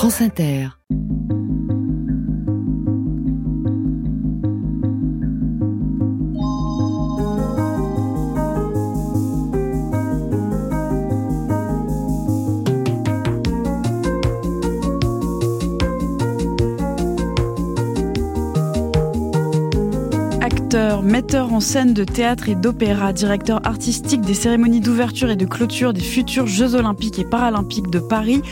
France Inter. Metteur en scène de théâtre et d'opéra, directeur artistique des cérémonies d'ouverture et de clôture des futurs Jeux olympiques et paralympiques de Paris,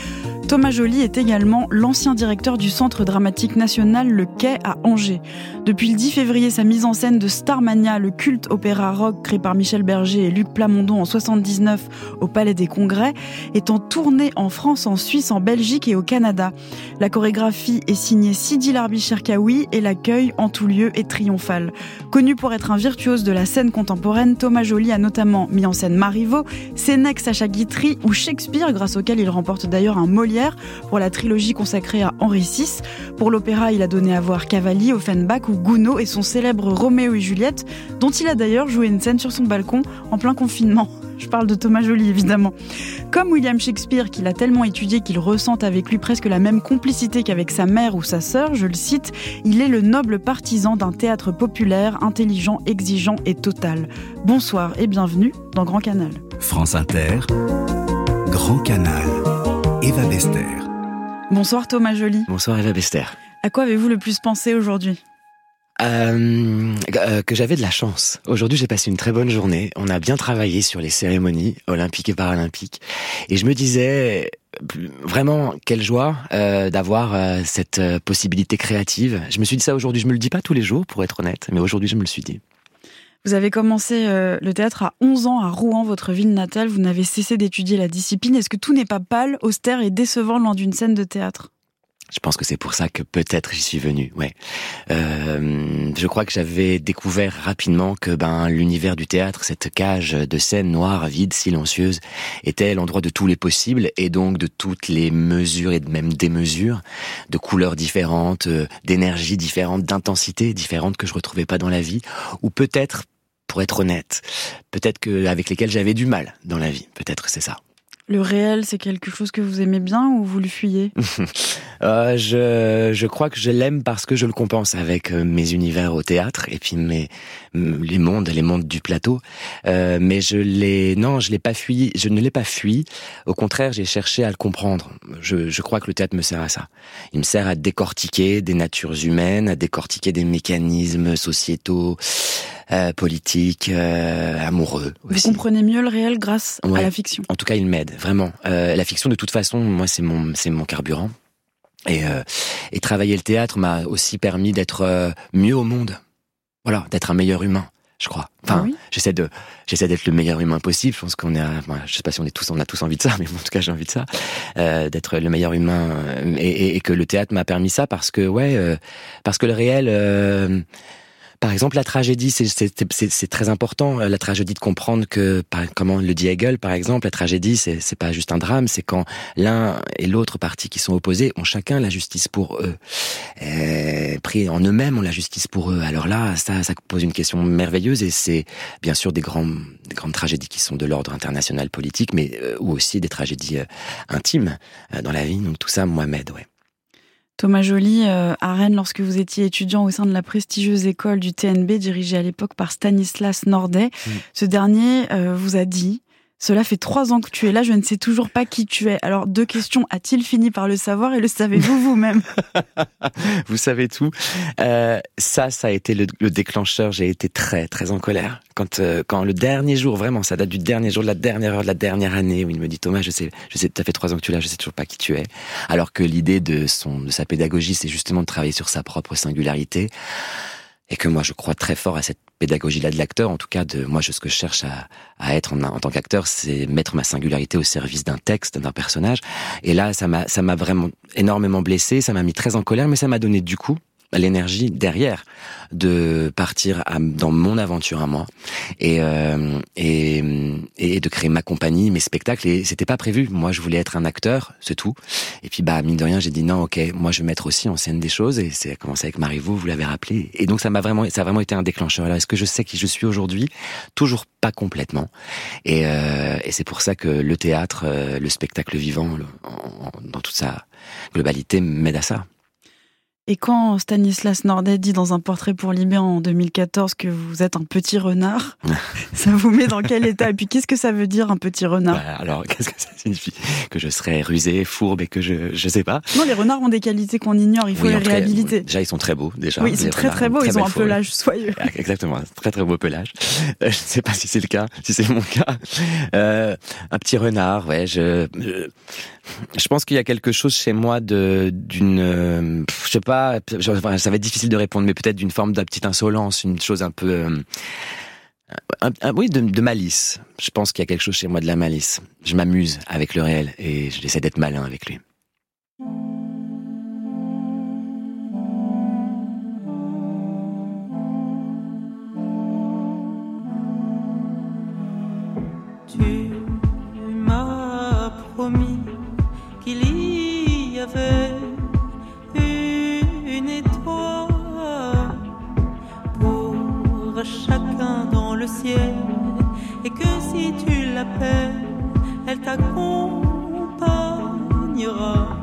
Thomas Joly est également l'ancien directeur du Centre dramatique national Le Quai à Angers. Depuis le 10 février, sa mise en scène de Starmania, le culte opéra rock créé par Michel Berger et Luc Plamondon en 79 au Palais des Congrès, est en tournée en France, en Suisse, en Belgique et au Canada. La chorégraphie est signée Sidi Larbi Cherkaoui et l'accueil en tout lieu est triomphal. Connu pour être un virtuose de la scène contemporaine, Thomas Joly a notamment mis en scène Marivaux, Sénèque, Sacha Guitry ou Shakespeare, grâce auquel il remporte d'ailleurs un Molière pour la trilogie consacrée à Henri VI. Pour l'opéra, il a donné à voir Cavalli, Offenbach ou Gounod et son célèbre Roméo et Juliette, dont il a d'ailleurs joué une scène sur son balcon en plein confinement. Je parle de Thomas Joly, évidemment. Comme William Shakespeare, qu'il a tellement étudié qu'il ressent avec lui presque la même complicité qu'avec sa mère ou sa sœur, je le cite, il est le noble partisan d'un théâtre populaire, intelligent, exigeant et total. Bonsoir et bienvenue dans Grand Canal. France Inter, Grand Canal. Eva Bester. Bonsoir Thomas Joly. Bonsoir Eva Bester. À quoi avez-vous le plus pensé aujourd'hui? Euh, euh, que j'avais de la chance. Aujourd'hui, j'ai passé une très bonne journée. On a bien travaillé sur les cérémonies olympiques et paralympiques. Et je me disais, vraiment, quelle joie euh, d'avoir euh, cette euh, possibilité créative. Je me suis dit ça aujourd'hui. Je me le dis pas tous les jours, pour être honnête, mais aujourd'hui, je me le suis dit. Vous avez commencé euh, le théâtre à 11 ans à Rouen, votre ville natale. Vous n'avez cessé d'étudier la discipline. Est-ce que tout n'est pas pâle, austère et décevant lors d'une scène de théâtre? Je pense que c'est pour ça que peut-être j'y suis venu. Ouais, euh, je crois que j'avais découvert rapidement que ben l'univers du théâtre, cette cage de scène noire, vide, silencieuse, était l'endroit de tous les possibles et donc de toutes les mesures et même des mesures, de couleurs différentes, euh, d'énergie différentes, d'intensité différentes que je retrouvais pas dans la vie, ou peut-être pour être honnête, peut-être que avec lesquels j'avais du mal dans la vie. Peut-être c'est ça. Le réel, c'est quelque chose que vous aimez bien ou vous le fuyez? Euh, je, je crois que je l'aime parce que je le compense avec euh, mes univers au théâtre et puis mes les mondes, les mondes du plateau. Euh, mais je l'ai, non, je l'ai pas fui. Je ne l'ai pas fui. Au contraire, j'ai cherché à le comprendre. Je, je crois que le théâtre me sert à ça. Il me sert à décortiquer des natures humaines, à décortiquer des mécanismes sociétaux. Euh, politique, euh, amoureux. Vous comprenez mieux le réel grâce à la fiction? En tout cas, il m'aide vraiment. Euh, la fiction, de toute façon, moi, c'est mon, c'est mon carburant. Et, euh, et travailler le théâtre m'a aussi permis d'être euh, mieux au monde. Voilà, d'être un meilleur humain je crois. Enfin, oui? j'essaie de, j'essaie d'être le meilleur humain possible. Je pense qu'on est, je sais pas si on est tous, on a tous envie de ça, mais en tout cas, j'ai envie de ça, euh, d'être le meilleur humain, et, et, et, que le théâtre m'a permis ça parce que, ouais, euh, parce que le réel, euh, par exemple, la tragédie, c'est très important. La tragédie de comprendre que, par, comment le dit Hegel, par exemple, la tragédie, c'est pas juste un drame, c'est quand l'un et l'autre partie qui sont opposés ont chacun la justice pour eux. Et, pris en eux-mêmes, ont la justice pour eux. Alors là, ça, ça pose une question merveilleuse et c'est bien sûr des, des grandes tragédies qui sont de l'ordre international politique, mais euh, ou aussi des tragédies euh, intimes euh, dans la vie. Donc tout ça, m'aide, ouais. Thomas Joly, euh, à Rennes, lorsque vous étiez étudiant au sein de la prestigieuse école du TNB, dirigée à l'époque par Stanislas Nordet, mmh. ce dernier euh, vous a dit cela fait trois ans que tu es là, je ne sais toujours pas qui tu es. Alors, deux questions. A-t-il fini par le savoir et le savez-vous vous-même? Vous savez tout. Euh, ça, ça a été le, le déclencheur. J'ai été très, très en colère. Quand, euh, quand le dernier jour, vraiment, ça date du dernier jour, de la dernière heure, de la dernière année, où il me dit Thomas, je sais, je sais, ça fait trois ans que tu es là, je sais toujours pas qui tu es. Alors que l'idée de son, de sa pédagogie, c'est justement de travailler sur sa propre singularité et que moi je crois très fort à cette pédagogie-là de l'acteur. En tout cas, de moi, je, ce que je cherche à, à être en, en tant qu'acteur, c'est mettre ma singularité au service d'un texte, d'un personnage. Et là, ça m'a, ça m'a vraiment énormément blessé, ça m'a mis très en colère, mais ça m'a donné du coup l'énergie derrière de partir dans mon aventure à moi et, euh, et, et de créer ma compagnie, mes spectacles. Et c'était pas prévu. Moi, je voulais être un acteur, c'est tout. Et puis, bah, mine de rien, j'ai dit non, ok, moi, je vais mettre aussi en scène des choses. Et c'est commencé avec Marivaux, vous l'avez rappelé. Et donc, ça m'a vraiment, ça a vraiment été un déclencheur. Alors, est-ce que je sais qui je suis aujourd'hui? Toujours pas complètement. Et, euh, et c'est pour ça que le théâtre, euh, le spectacle vivant, dans toute sa globalité, m'aide à ça. Et quand Stanislas Nordet dit dans un portrait pour Libé en 2014 que vous êtes un petit renard, ça vous met dans quel état? Et puis qu'est-ce que ça veut dire un petit renard? Bah, Alors qu'est-ce que ça signifie? Que je serais rusé, fourbe et que je je sais pas. Non, les renards ont des qualités qu'on ignore, il faut les réhabiliter. déjà ils sont très beaux déjà. Oui, ils sont très très beaux, ils ont un pelage soyeux. Ah, exactement, très très beau pelage. Euh, je ne sais pas si c'est le cas, si c'est mon cas. Euh, un petit renard, ouais, je, je pense qu'il y a quelque chose chez moi de d'une euh, je sais pas ça va être difficile de répondre mais peut-être d'une forme de petite insolence une chose un peu euh, oui de, malice. Je pense qu'il y a quelque chose chez moi de la malice. Je m'amuse avec le réel et j'essaie d'être malin avec lui et que si tu l'appelles, elle t'accompagnera.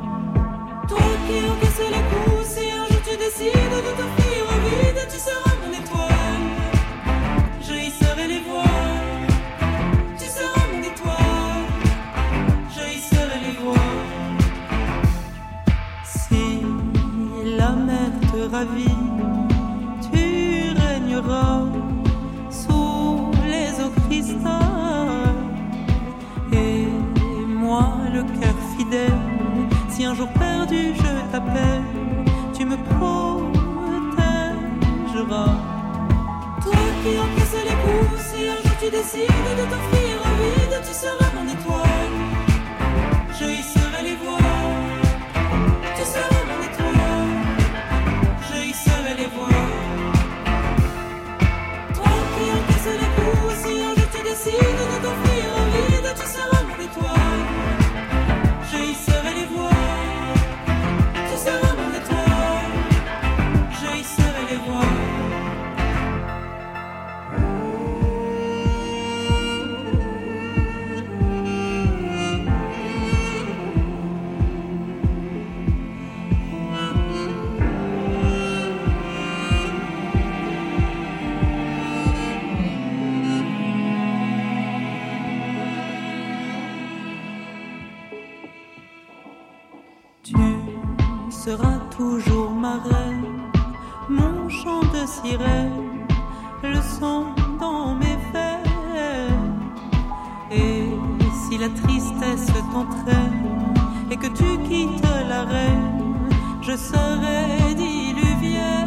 Que tu quittes la reine, je serai diluvienne.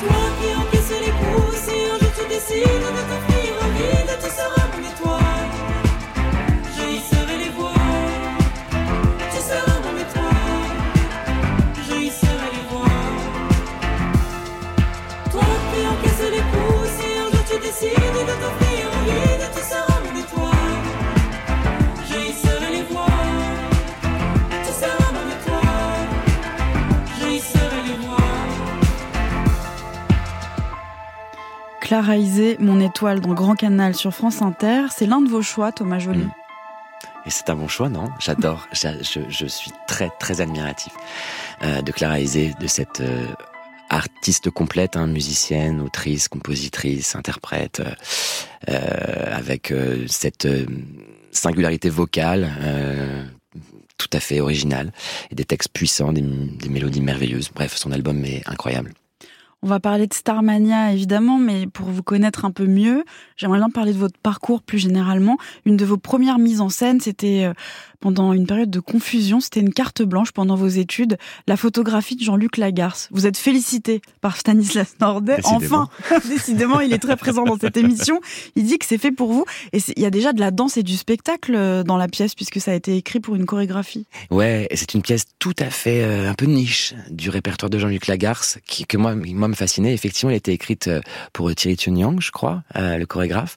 Toi qui encaisses les coups, si un jour tu décides de t'offrir vide, tu seras mon étoile. Clara Isé, Mon étoile dans Grand Canal sur France Inter, c'est l'un de vos choix, Thomas Joly. Mm. Et c'est un bon choix, non? J'adore. j'a- je, je suis très très admiratif euh, de Clara Isé, de cette euh, artiste complète, hein, musicienne, autrice, compositrice, interprète, euh, avec cette singularité vocale. tout à fait originale et des textes puissants, des, des mélodies merveilleuses. Bref, son album est incroyable. On va parler de Starmania évidemment, mais pour vous connaître un peu mieux, j'aimerais bien parler de votre parcours plus généralement. Une de vos premières mises en scène, c'était euh, pendant une période de confusion. C'était une carte blanche pendant vos études, la photographie de Jean-Luc Lagarce. Vous êtes félicité par Stanislas Nordet. Enfin, décidément, il est très présent dans cette émission. Il dit que c'est fait pour vous. Et il y a déjà de la danse et du spectacle euh, dans la pièce puisque ça a été écrit pour une chorégraphie. Ouais, c'est une pièce tout à fait euh, un peu niche du répertoire de Jean-Luc Lagarce qui que moi moi me fascinait. Effectivement, elle a été écrite euh, pour Thierry Yang, je crois, le chorégraphe.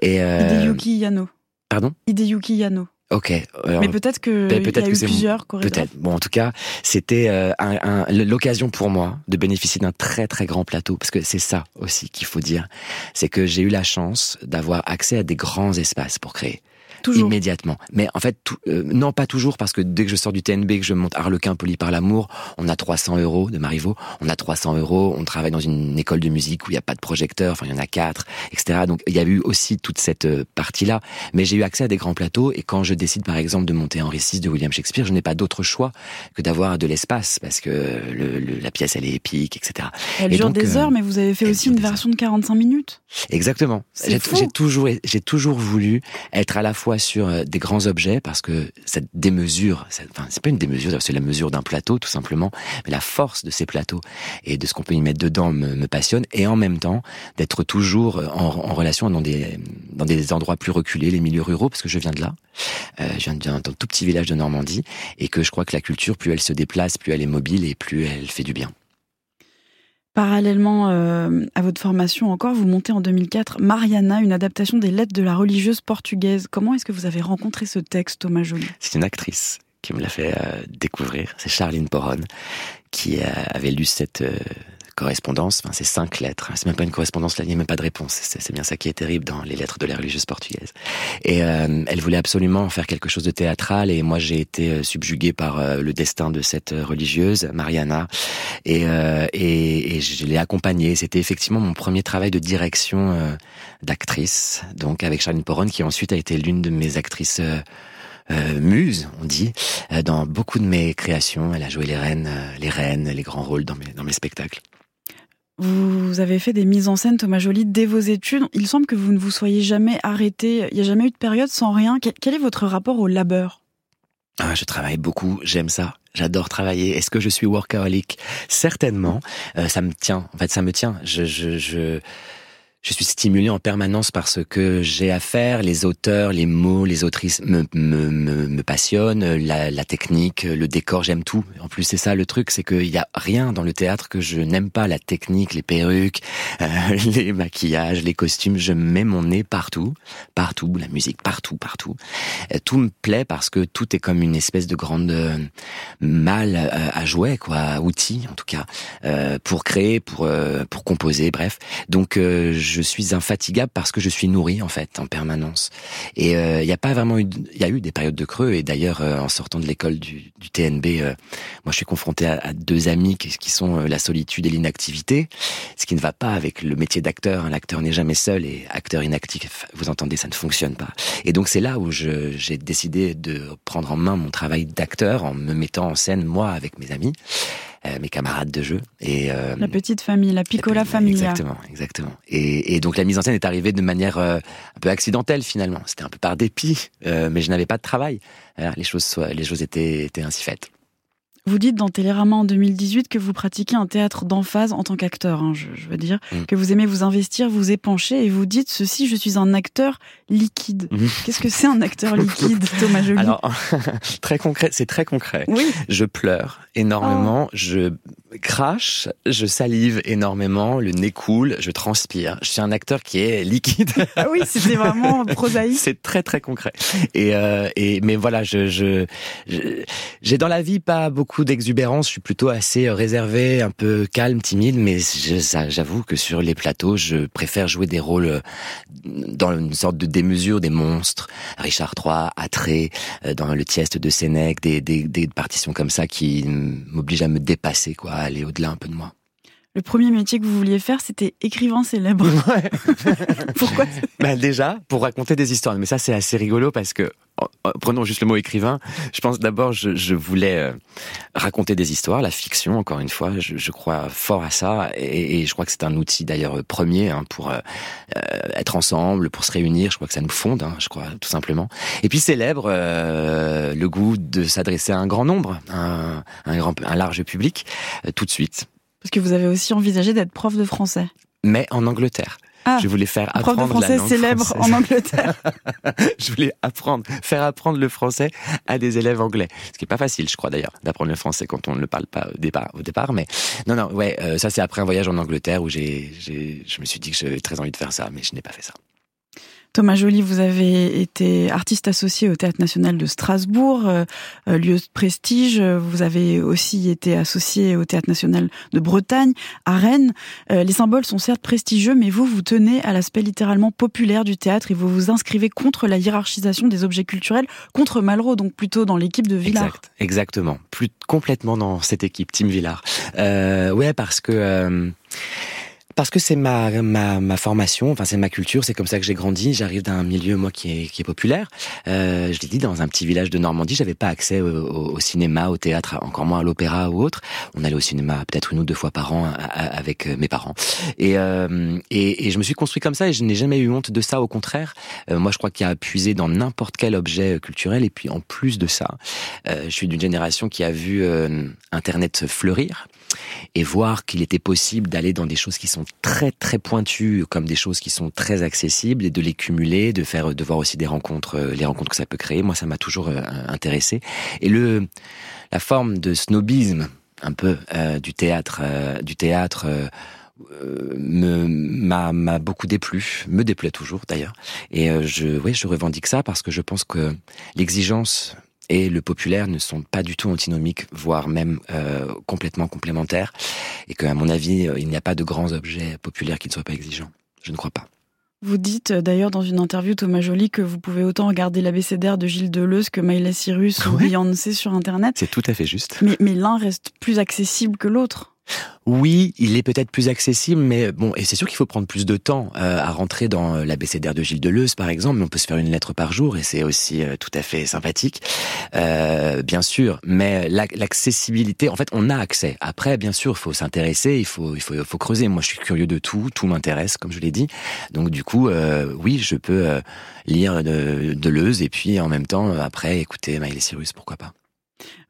Et Hideyuki Yano. Pardon? Hideyuki Yano. Ok. Mais peut-être que peut y a eu plusieurs Peut-être. Bon, en tout cas, c'était euh, un, l'occasion pour moi de bénéficier d'un très très grand plateau, parce que c'est ça aussi qu'il faut dire, c'est que j'ai eu la chance d'avoir accès à des grands espaces pour créer immédiatement. Mais en fait, euh, non, pas toujours, parce que dès que je sors du TNB, que je monte Harlequin poli par l'amour, on a 300 euros de Marivaux, on a 300 euros, on travaille dans une école de musique où il n'y a pas de projecteur, enfin il y en a quatre, etc. Donc il y a eu aussi toute cette euh, partie-là. Mais j'ai eu accès à des grands plateaux, et quand je décide par exemple de monter Henri VI de William Shakespeare, je n'ai pas d'autre choix que d'avoir de l'espace, parce que le, la pièce elle est épique, etc. Elle dure des euh, heures, mais vous avez fait aussi une version de 45 minutes? Exactement. J'ai toujours, j'ai toujours voulu être à la fois sur euh, des grands objets parce que cette démesure, enfin c'est pas une démesure, c'est la mesure d'un plateau tout simplement, mais la force de ces plateaux et de ce qu'on peut y mettre dedans me, me, passionne et en même temps d'être toujours en, en, relation dans des dans des endroits plus reculés, les milieux ruraux parce que je viens de là, euh, je viens d'un tout petit village de Normandie et que je crois que la culture plus elle se déplace, plus elle est mobile et plus elle fait du bien. Parallèlement euh, à votre formation encore, vous montez en 2004 Mariana, une adaptation des lettres de la religieuse portugaise. Comment est-ce que vous avez rencontré ce texte, Thomas Joly? C'est une actrice qui me l'a fait euh, découvrir. C'est Charline Poron qui euh, avait lu cette correspondance, enfin c'est cinq lettres, c'est même pas une correspondance, là il n'y a même pas de réponse, c'est bien ça qui est terrible dans les lettres de la religieuse portugaise. Et euh, elle voulait absolument faire quelque chose de théâtral et moi j'ai été euh, subjugué par euh, le destin de cette religieuse, Mariana, et, et, et je l'ai accompagnée. C'était effectivement mon premier travail de direction d'actrice, donc avec Charline Poron qui ensuite a été l'une de mes actrices euh, on dit, dans beaucoup de mes créations. Elle a joué les reines, les reines, les grands rôles dans mes, dans mes spectacles. Vous avez fait des mises en scène, Thomas Joly, dès vos études. Il semble que vous ne vous soyez jamais arrêté. Il n'y a jamais eu de période sans rien. Quel est votre rapport au labeur? Ah, Je travaille beaucoup. J'aime ça. J'adore travailler. Est-ce que je suis workaholic? Certainement. Euh, ça me tient. En fait, ça me tient. Je, je suis stimulé en permanence par ce que j'ai à faire. Les auteurs, les mots, les autrices me, me, me, me passionnent. La, la, technique, le décor, j'aime tout. En plus, c'est ça le truc, c'est qu'il y a rien dans le théâtre que je n'aime pas. La technique, les perruques, euh, les maquillages, les costumes. Je mets mon nez partout, partout. La musique, partout, partout. Euh, tout me plaît parce que tout est comme une espèce de grande euh, malle à jouer, quoi, outil en tout cas, pour créer, pour pour composer, bref. Donc je je suis infatigable parce que je suis nourri en fait en permanence. Et euh, il n'y a pas vraiment eu, il y a eu des périodes de creux. Et d'ailleurs, euh, en sortant de l'école du, du, TNB, euh, moi je suis confronté à, deux amis qui, qui sont la solitude et l'inactivité, ce qui ne va pas avec le métier d'acteur. L'acteur n'est jamais seul et acteur inactif, vous entendez, ça ne fonctionne pas. Et donc c'est là où j'ai décidé de prendre en main mon travail d'acteur en me mettant en scène moi avec mes amis. Euh, mes camarades de jeu. Et euh, la petite famille, la piccola familia. Exactement, exactement. Et, et, donc la mise en scène est arrivée de manière euh, un peu accidentelle finalement. C'était un peu par dépit, mais je n'avais pas de travail. les choses, les choses étaient, étaient ainsi faites. Vous dites dans Télérama en 2018 que vous pratiquez un théâtre d'emphase en tant qu'acteur, hein, je, veux dire, mm. que vous aimez vous investir, vous épancher, et vous dites ceci, je suis un acteur liquide. Mm. Qu'est-ce que c'est un acteur liquide, Thomas Joly? Alors, très concret, c'est très concret. Oui. Je pleure énormément, oh. je crache, je salive énormément, le nez coule, je transpire. Je suis un acteur qui est liquide. Ah oui, c'était vraiment prosaïque. c'est très très concret. Et, euh, et mais voilà, je j'ai je, dans la vie pas beaucoup d'exubérance. Je suis plutôt assez réservé, un peu calme, timide. Mais j'avoue que sur les plateaux, je préfère jouer des rôles dans une sorte de démesure, des monstres. Richard III, Atré, euh, dans le Tieste de Sénèque, des, des, des partitions comme ça qui m'obligent à me dépasser, quoi aller au-delà un peu de moi. Le premier métier que vous vouliez faire, c'était écrivain célèbre. Ouais. Pourquoi bah Déjà, pour raconter des histoires. Mais ça, c'est assez rigolo parce que, prenons juste le mot écrivain, je pense d'abord, je, je, voulais euh, raconter des histoires, la fiction, encore une fois, je, je crois fort à ça. Et, et je crois que c'est un outil d'ailleurs premier hein, pour euh, euh, être ensemble, pour se réunir. Je crois que ça nous fonde, hein, je crois, tout simplement. Et puis célèbre, euh, le goût de s'adresser à un grand nombre, un, un, grand, un large public, tout de suite. Parce que vous avez aussi envisagé d'être prof de français. Mais en Angleterre. Ah, je voulais faire apprendre prof de français la langue célèbre française. en Angleterre. je voulais apprendre, faire apprendre le français à des élèves anglais. Ce qui est pas facile, je crois d'ailleurs, d'apprendre le français quand on ne le parle pas au départ. Au départ mais non, non, ouais, euh, ça c'est après un voyage en Angleterre où j'ai, j'ai, je me suis dit que j'avais très envie de faire ça, mais je n'ai pas fait ça. Thomas Joly, vous avez été artiste associé au Théâtre national de Strasbourg, euh, lieu de prestige. Vous avez aussi été associé au Théâtre national de Bretagne, à Rennes. Euh, les symboles sont certes prestigieux, mais vous, vous tenez à l'aspect littéralement populaire du théâtre et vous vous inscrivez contre la hiérarchisation des objets culturels, contre Malraux, donc plutôt dans l'équipe de Villard. Exact, exactement. Plus complètement dans cette équipe, Team Villard. Euh, ouais, parce que... Euh... Parce que c'est ma, ma, ma formation, enfin c'est ma culture, c'est comme ça que j'ai grandi. J'arrive d'un milieu moi qui est, qui est populaire. Euh, je l'ai dit dans un petit village de Normandie, j'avais pas accès au, cinéma, au théâtre, encore moins à l'opéra ou autre. On allait au cinéma peut-être une ou deux fois par an avec mes parents. Et, euh, et, et, je me suis construit comme ça et je n'ai jamais eu honte de ça. Au contraire, euh, moi je crois qu'il y a à puiser dans n'importe quel objet culturel. Et puis en plus de ça, euh, je suis d'une génération qui a vu euh, Internet fleurir et voir qu'il était possible d'aller dans des choses qui sont très très pointues comme des choses qui sont très accessibles et de les cumuler, de faire de voir aussi des rencontres les rencontres que ça peut créer. Moi ça m'a toujours euh, intéressé et le la forme de snobisme un peu euh, du théâtre euh, du théâtre me m'a m'a beaucoup déplu, me déplaît toujours d'ailleurs. Et je oui, je revendique ça parce que je pense que l'exigence et le populaire ne sont pas du tout antinomiques, voire même euh, complètement complémentaires, et qu'à mon avis, il n'y a pas de grands objets populaires qui ne soient pas exigeants. Je ne crois pas. Vous dites d'ailleurs dans une interview, Thomas Joly, que vous pouvez autant regarder l'abécédaire de Gilles Deleuze que Miley Cyrus ou Ouais. Beyoncé sur Internet. C'est tout à fait juste. Mais, mais l'un reste plus accessible que l'autre. Oui, il est peut-être plus accessible, mais bon, et c'est sûr qu'il faut prendre plus de temps euh, à rentrer dans l'abécédaire de Gilles Deleuze, par exemple. Mais on peut se faire une lettre par jour, et c'est aussi euh, tout à fait sympathique, euh, bien sûr. Mais l'accessibilité, en fait, on a accès. Après, bien sûr, il faut s'intéresser, il faut, il faut, il faut creuser. Moi, je suis curieux de tout, tout m'intéresse, comme je l'ai dit. Donc, du coup, euh, oui, je peux euh, lire de, Deleuze, et puis en même temps, après, écouter Miley Cyrus, pourquoi pas.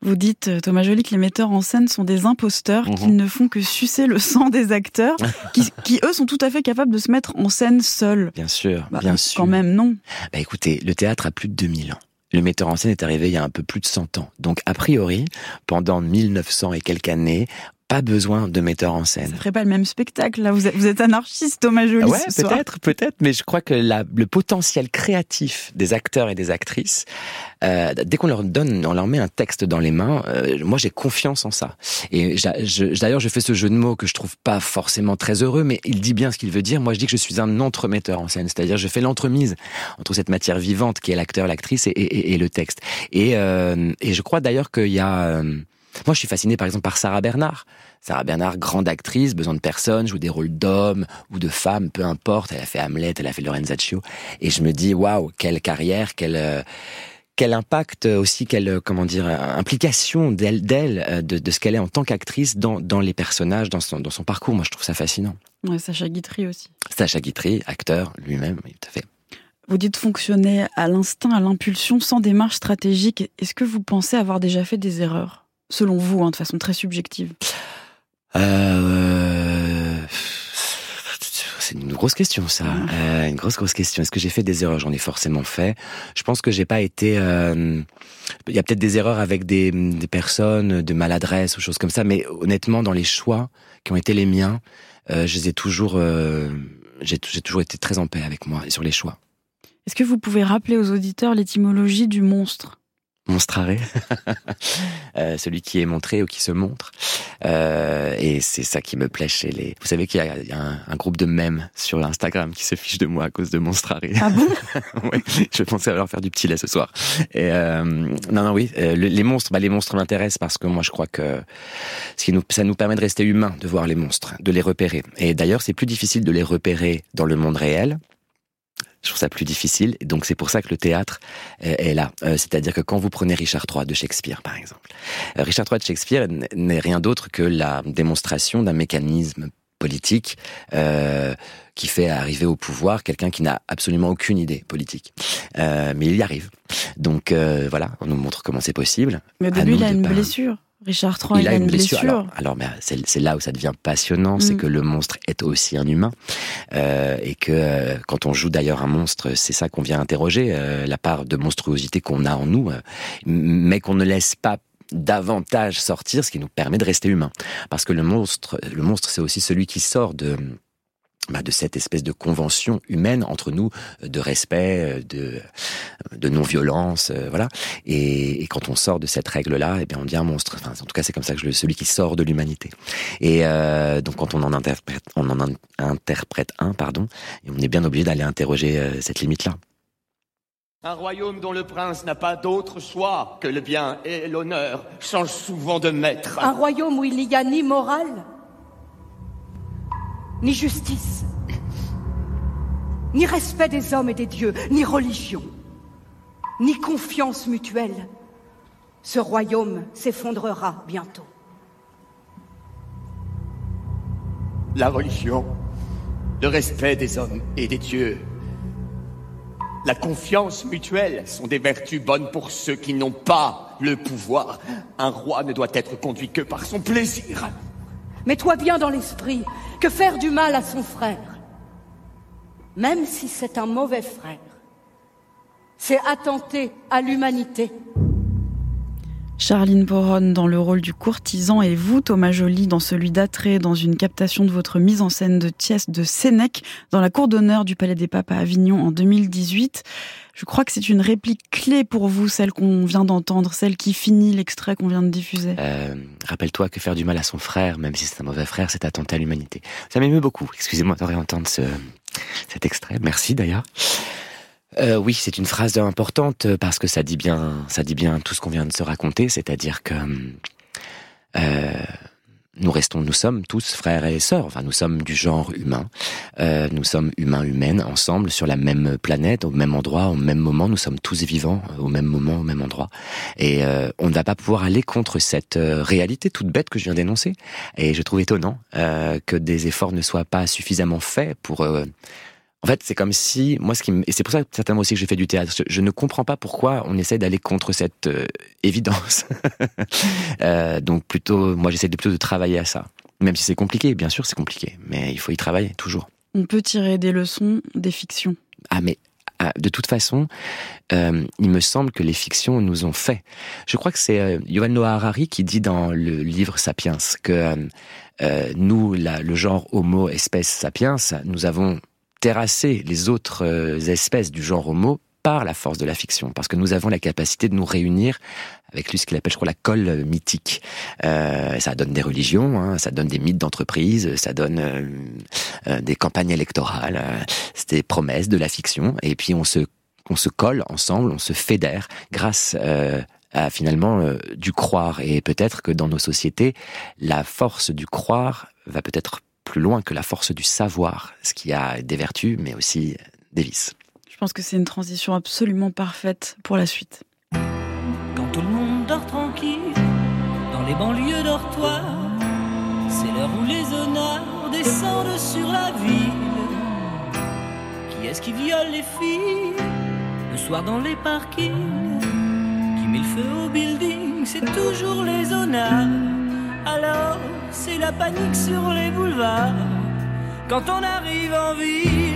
Vous dites, Thomas Joly, que les metteurs en scène sont des imposteurs Mhm. qui ne font que sucer le sang des acteurs, qui, qui, eux sont tout à fait capables de se mettre en scène seuls. Bien sûr, Bah, bien quand sûr. même, non. Bah écoutez, le théâtre a plus de 2000 ans. Le metteur en scène est arrivé il y a un peu plus de 100 ans. Donc a priori, pendant 1900 et quelques années, pas besoin de metteur en scène. Ça ferait pas le même spectacle, là. Vous êtes, vous êtes anarchiste, Thomas Joly. Ouais, peut-être, peut-être, mais je crois que la, le potentiel créatif des acteurs et des actrices, euh, dès qu'on leur donne, on leur met un texte dans les mains, euh, moi j'ai confiance en ça. Et d'ailleurs, je fais ce jeu de mots que je trouve pas forcément très heureux, mais il dit bien ce qu'il veut dire. Moi, je dis que je suis un entremetteur en scène, c'est-à-dire je fais l'entremise entre cette matière vivante qui est l'acteur, l'actrice et, et, et le texte. Et, euh, et je crois d'ailleurs qu'il y a euh, moi, je suis fasciné par exemple par Sarah Bernard. Sarah Bernard, grande actrice, besoin de personne, joue des rôles d'hommes ou de femmes, peu importe. Elle a fait Hamlet, elle a fait Lorenzaccio. Et je me dis, waouh, quelle carrière, quelle, euh, quel impact aussi, quelle, euh, comment dire, euh, implication d'elle, d'elle, de, de ce qu'elle est en tant qu'actrice dans, dans les personnages, dans son, dans son parcours. Moi, je trouve ça fascinant. Ouais, Sacha Guitry aussi. Sacha Guitry, acteur lui-même, oui, tout à fait. Vous dites fonctionner à l'instinct, à l'impulsion, sans démarche stratégique. Est-ce que vous pensez avoir déjà fait des erreurs? Selon vous, hein, de façon très subjective. Euh... C'est une grosse question, ça. Euh, une grosse, grosse question. Est-ce que j'ai fait des erreurs? J'en ai forcément fait. Je pense que j'ai pas été. euh, Il y a peut-être des erreurs avec des, des personnes, de maladresse ou choses comme ça, mais honnêtement, dans les choix qui ont été les miens, euh, je les ai toujours. euh, J'ai j'ai toujours été très en paix avec moi et sur les choix. Est-ce que vous pouvez rappeler aux auditeurs l'étymologie du monstre? Monstraré, euh, celui qui est montré ou qui se montre. Euh, et c'est ça qui me plaît chez les. Vous savez qu'il y a, un, groupe de mèmes sur Instagram qui se fiche de moi à cause de monstraré. Ah bon ouais, Je pensais leur faire du petit lait ce soir. Et euh, non, non, oui, euh, les monstres, bah, les monstres m'intéressent parce que moi je crois que ce qui nous, ça nous permet de rester humains, de voir les monstres, de les repérer. Et d'ailleurs, c'est plus difficile de les repérer dans le monde réel je trouve ça plus difficile. Donc c'est pour ça que le théâtre est là. Euh, c'est-à-dire que quand vous prenez Richard III de Shakespeare, par exemple, euh, Richard III de Shakespeare n'est rien d'autre que la démonstration d'un mécanisme politique euh, qui fait arriver au pouvoir quelqu'un qui n'a absolument aucune idée politique. Euh, mais il y arrive. Donc euh, voilà, on nous montre comment c'est possible. Mais au début, il a une blessure. Richard III, il, a une blessure. Alors, c'est là où ça devient passionnant, c'est mm. que le monstre est aussi un humain euh, et que euh, quand on joue d'ailleurs un monstre, c'est ça qu'on vient interroger, euh, la part de monstruosité qu'on a en nous, euh, mais qu'on ne laisse pas davantage sortir, ce qui nous permet de rester humain. Parce que le monstre, le monstre, c'est aussi celui qui sort de bah, de cette espèce de convention humaine entre nous de respect, euh, de, de non-violence, euh, voilà. Et, et, quand on sort de cette règle-là, eh bien, on devient un monstre. Enfin, en tout cas, c'est comme ça que je celui qui sort de l'humanité. Et euh, donc, quand on en interprète, on en interprète un, pardon, et on est bien obligé d'aller interroger euh, cette limite-là. Un royaume dont le prince n'a pas d'autre choix que le bien et l'honneur change souvent de maître. Un royaume où il n'y a ni morale, ni justice, ni respect des hommes et des dieux, ni religion, ni confiance mutuelle. Ce royaume s'effondrera bientôt. La religion, le respect des hommes et des dieux, la confiance mutuelle sont des vertus bonnes pour ceux qui n'ont pas le pouvoir. Un roi ne doit être conduit que par son plaisir. Mets-toi bien dans l'esprit que faire du mal à son frère, même si c'est un mauvais frère, c'est attenter à l'humanité. Charline Boron dans le rôle du courtisan et vous, Thomas Joly, dans celui d'Atré, dans une captation de votre mise en scène de Thiès de Sénèque, dans la cour d'honneur du Palais des Papes à Avignon en 2018. Je crois que c'est une réplique clé pour vous, celle qu'on vient d'entendre, celle qui finit l'extrait qu'on vient de diffuser. Euh, Rappelle-toi que faire du mal à son frère, même si c'est un mauvais frère, c'est attenter à l'humanité. Ça m'émeut beaucoup. Excusez-moi de réentendre ce, cet extrait. Merci d'ailleurs. Euh, oui, c'est une phrase importante parce que ça dit bien, ça dit bien tout ce qu'on vient de se raconter, c'est-à-dire que euh, nous restons, nous sommes tous frères et sœurs. Enfin, nous sommes du genre humain. Euh, nous sommes humains, humaines, ensemble, sur la même planète, au même endroit, au même moment. Nous sommes tous vivants au même moment, au même endroit. Et euh, on ne va pas pouvoir aller contre cette euh, réalité toute bête que je viens d'énoncer. Et je trouve étonnant euh, que des efforts ne soient pas suffisamment faits pour en fait, c'est comme si, moi, ce qui et c'est pour ça certainement aussi que j'ai fait du théâtre. Je, ne comprends pas pourquoi on essaie d'aller contre cette euh, évidence. euh, donc plutôt, moi, j'essaie plutôt de travailler à ça. Même si c'est compliqué, bien sûr, c'est compliqué, mais il faut y travailler toujours. On peut tirer des leçons des fictions. Ah, mais ah, de toute façon, euh, il me semble que les fictions nous ont fait. Je crois que c'est euh, Noah Harari qui dit dans le livre Sapiens que euh, euh nous, la, le genre Homo espèce sapiens, nous avons terrasser les autres euh, espèces du genre Homo par la force de la fiction, parce que nous avons la capacité de nous réunir avec lui ce qu'il appelle, je crois, la colle mythique. Euh, ça donne des religions, hein, ça donne des mythes d'entreprise, ça donne euh, euh, des campagnes électorales, euh, c'est des promesses de la fiction, et puis on se, on se colle ensemble, on se fédère grâce à finalement du croire. Et peut-être que dans nos sociétés, la force du croire va peut-être plus loin que la force du savoir, ce qui a des vertus, mais aussi des vices. Je pense que c'est une transition absolument parfaite pour la suite. Quand tout le monde dort tranquille, dans les banlieues dortoirs, c'est l'heure où les honneurs descendent sur la ville. Qui est-ce qui viole les filles le soir dans les parkings? Qui met le feu au building, c'est toujours les honneurs. Alors c'est la panique sur les boulevards quand on arrive en ville.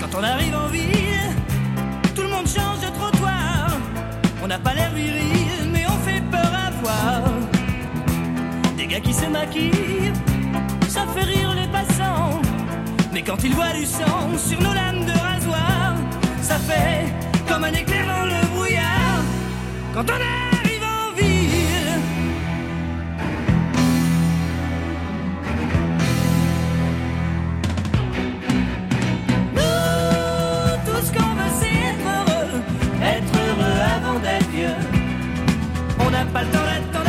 Quand on arrive en ville, tout le monde change de trottoir. On n'a pas l'air viril, mais on fait peur à voir. Des gars qui se maquillent, ça fait rire les passants Mais quand il voit du sang sur nos lames de comme un éclair dans le brouillard. Quand on arrive en ville, nous, tout ce qu'on veut, c'est être heureux, être heureux avant d'être vieux. On n'a pas le temps d'attendre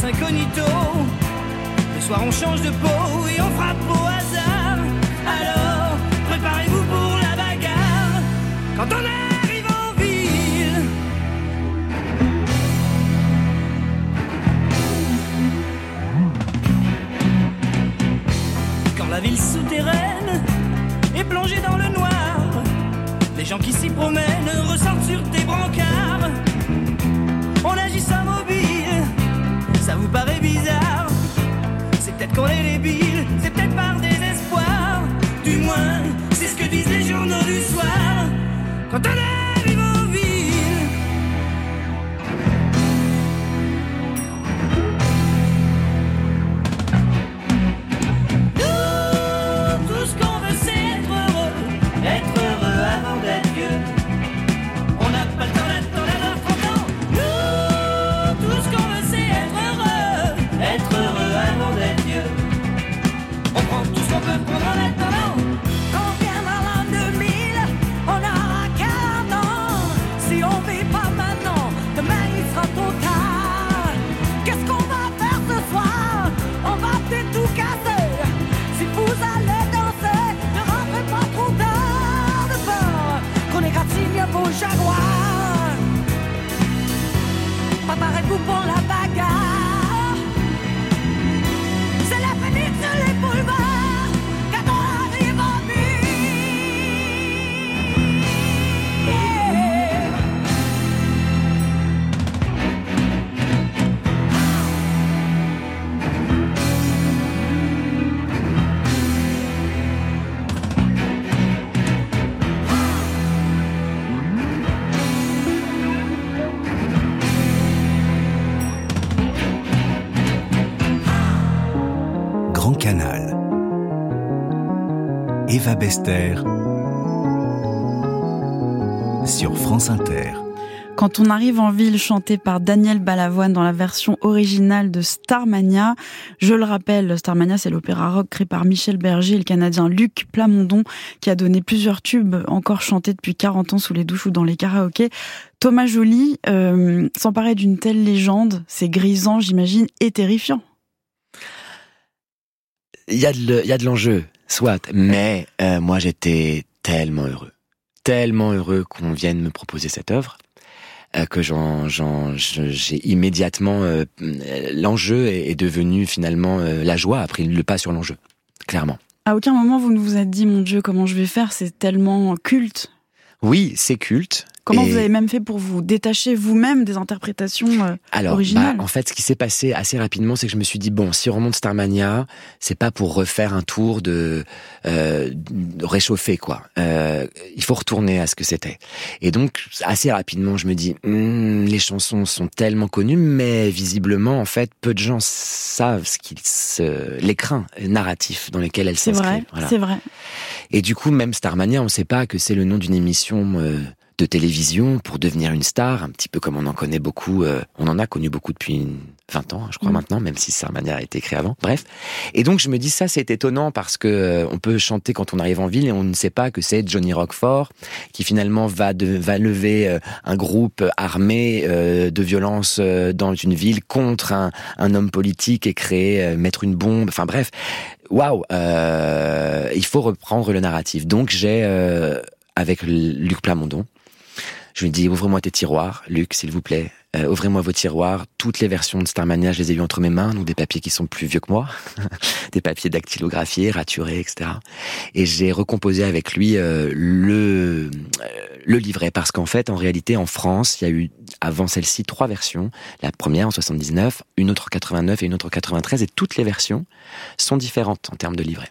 incognito. Le soir on change de peau et on frappe au Préparez-vous pour la Bester sur France Inter. Quand on arrive en ville, chanté par Daniel Balavoine dans la version originale de Starmania. Je le rappelle, Starmania, c'est l'opéra rock créé par Michel Berger et le Canadien Luc Plamondon, qui a donné plusieurs tubes encore chantés depuis 40 ans sous les douches ou dans les karaokés. Thomas Joly, euh, s'emparer d'une telle légende, c'est grisant, j'imagine, et terrifiant. Il y a de, le- il y a de l'enjeu, soit, mais euh, moi j'étais tellement heureux, tellement heureux qu'on vienne me proposer cette œuvre euh, que j'en, j'en, je- j'ai immédiatement euh, l'enjeu est, est devenu finalement la joie a pris le pas sur l'enjeu, clairement. À aucun moment vous ne vous êtes dit, mon Dieu, comment je vais faire, c'est tellement culte. Oui, c'est culte. Comment Et- vous avez même fait pour vous détacher vous-même des interprétations euh, Alors, originales bah, en fait, ce qui s'est passé assez rapidement, c'est que je me suis dit bon, si on remonte Starmania, c'est pas pour refaire un tour de, euh, de réchauffer quoi. Euh, il faut retourner à ce que c'était. Et donc, assez rapidement, je me dis Hmm, les chansons sont tellement connues, mais visiblement, en fait, peu de gens savent ce qu'ils se, l'écrin narratif dans lequel elles C'est s'inscrivent. vrai, Voilà. c'est vrai. Et du coup, même Starmania, on ne sait pas que c'est le nom d'une émission euh, de télévision pour devenir une star, un petit peu comme on en connaît beaucoup. euh, on en a connu beaucoup depuis une- 20 ans, je crois Mm. maintenant, même si Starmania a été créé avant. Bref. Et donc, je me dis ça, c'est étonnant parce que euh, on peut chanter quand on arrive en ville et on ne sait pas que c'est Johnny Roquefort qui finalement va de, va lever euh, un groupe armé euh, de violence euh, dans une ville contre un, un homme politique et créer, euh, mettre une bombe. Enfin bref, waouh, il faut reprendre le narratif. Donc j'ai, euh, avec Luc Plamondon, Je lui dis ouvre-moi tes tiroirs, Luc, s'il vous plaît. Euh, ouvrez-moi vos tiroirs. Toutes les versions de Starmania, je les ai eues entre mes mains, donc des papiers qui sont plus vieux que moi, des papiers dactylographiés, raturés, etc. Et j'ai recomposé avec lui euh, le euh, le livret parce qu'en fait, en réalité, en France, il y a eu avant celle-ci trois versions. La première en 79, une autre en 89 et une autre en 93, et toutes les versions sont différentes en termes de livret.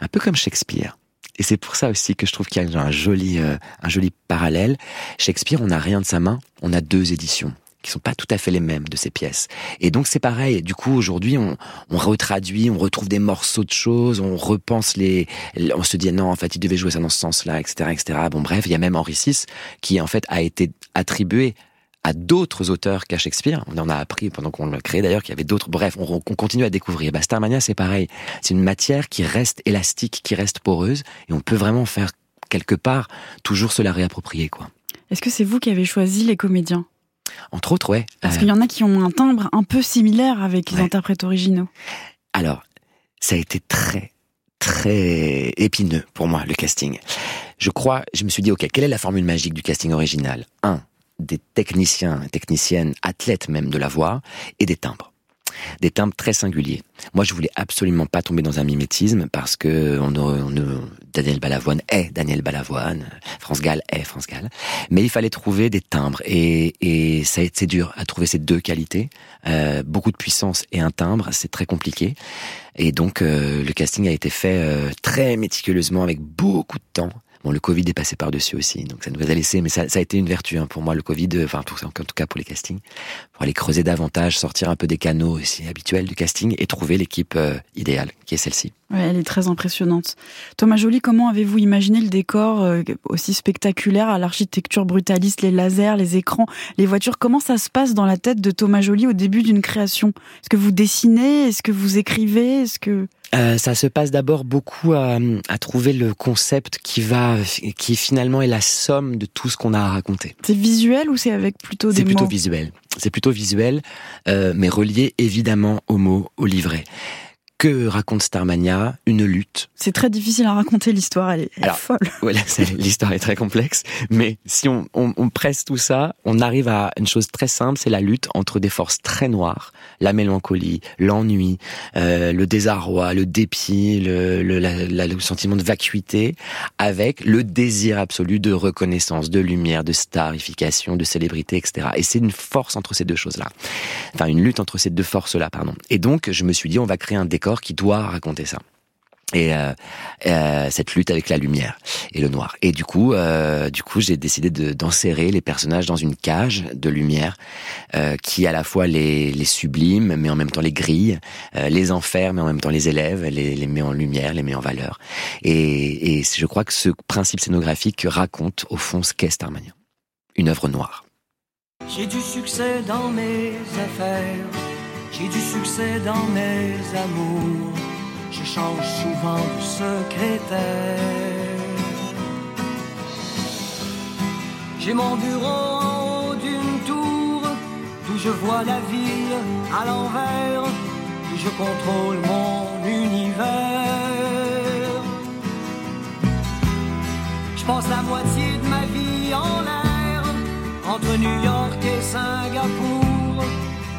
Un peu comme Shakespeare. Et c'est pour ça aussi que je trouve qu'il y a un joli, euh, un joli parallèle. Shakespeare, on n'a rien de sa main, on a deux éditions qui sont pas tout à fait les mêmes de ses pièces. Et donc c'est pareil. Du coup aujourd'hui on, on retraduit, on retrouve des morceaux de choses, on repense les, on se dit non en fait il devait jouer ça dans ce sens-là, etc., etc. Bon bref, il y a même Henri VI qui en fait a été attribué à d'autres auteurs qu'à Shakespeare. On en a appris pendant qu'on l'a créé d'ailleurs qu'il y avait d'autres. Bref, on, on, continue à découvrir. Bah, Starmania, c'est pareil. C'est une matière qui reste élastique, qui reste poreuse, et on peut vraiment faire quelque part toujours se la réapproprier, quoi. Est-ce que c'est vous qui avez choisi les comédiens? Entre autres, ouais. Parce euh... qu'il y en a qui ont un timbre un peu similaire avec les ouais. interprètes originaux. Alors, ça a été très, très épineux pour moi, le casting. Je crois, je me suis dit, ok, quelle est la formule magique du casting original? Un, des techniciens, techniciennes, athlètes même de la voix, et des timbres. Des timbres très singuliers. Moi, je voulais absolument pas tomber dans un mimétisme parce que on, on, Daniel Balavoine est Daniel Balavoine, France Gall est France Gall. Mais il fallait trouver des timbres et, et c'est dur à trouver ces deux qualités. Euh, beaucoup de puissance et un timbre, c'est très compliqué. Et donc euh, le casting a été fait euh, très méticuleusement avec beaucoup de temps. Bon, le Covid est passé par-dessus aussi, donc ça nous a laissé, mais ça, ça a été une vertu hein, pour moi, le Covid, enfin, pour, en tout cas pour les castings, pour aller creuser davantage, sortir un peu des canaux aussi habituels du casting et trouver l'équipe euh, idéale, qui est celle-ci. Ouais, elle est très impressionnante. Thomas Joly, comment avez-vous imaginé le décor euh, aussi spectaculaire à l'architecture brutaliste, les lasers, les écrans, les voitures? Comment ça se passe dans la tête de Thomas Joly au début d'une création? Est-ce que vous dessinez? Est-ce que vous écrivez? Est-ce que euh, ça se passe d'abord beaucoup à, à, trouver le concept qui va, qui finalement est la somme de tout ce qu'on a à raconter. C'est visuel ou c'est avec plutôt des C'est plutôt mots? visuel. C'est plutôt visuel, euh, mais relié évidemment aux mots, au livret. Que raconte Starmania Une lutte. C'est très difficile à raconter l'histoire, elle est, elle Alors, est folle. Voilà, l'histoire est très complexe, mais si on, on, on, presse tout ça, on arrive à une chose très simple, c'est la lutte entre des forces très noires, la mélancolie, l'ennui, euh, le désarroi, le dépit, le, le, la, la, le sentiment de vacuité, avec le désir absolu de reconnaissance, de lumière, de starification, de célébrité, etc. Et c'est une force entre ces deux choses-là. Enfin, une lutte entre ces deux forces-là, pardon. Et donc, je me suis dit, on va créer un décor qui doit raconter ça et euh, euh, cette lutte avec la lumière et le noir. Et du coup, euh, du coup, j'ai décidé d'enserrer les personnages dans une cage de lumière qui à la fois les, sublime, mais en même temps les grille, les enferme, mais en même temps les élève, les, met en lumière, les met en valeur. Et, et je crois que ce principe scénographique raconte au fond ce qu'est Starmania, une œuvre noire. J'ai du succès dans mes affaires j'ai du succès dans mes amours, je change souvent de secrétaire. J'ai mon bureau en haut d'une tour, d'où je vois la ville à l'envers, et je contrôle mon univers. Je passe la moitié de ma vie en l'air, entre New York et Singapour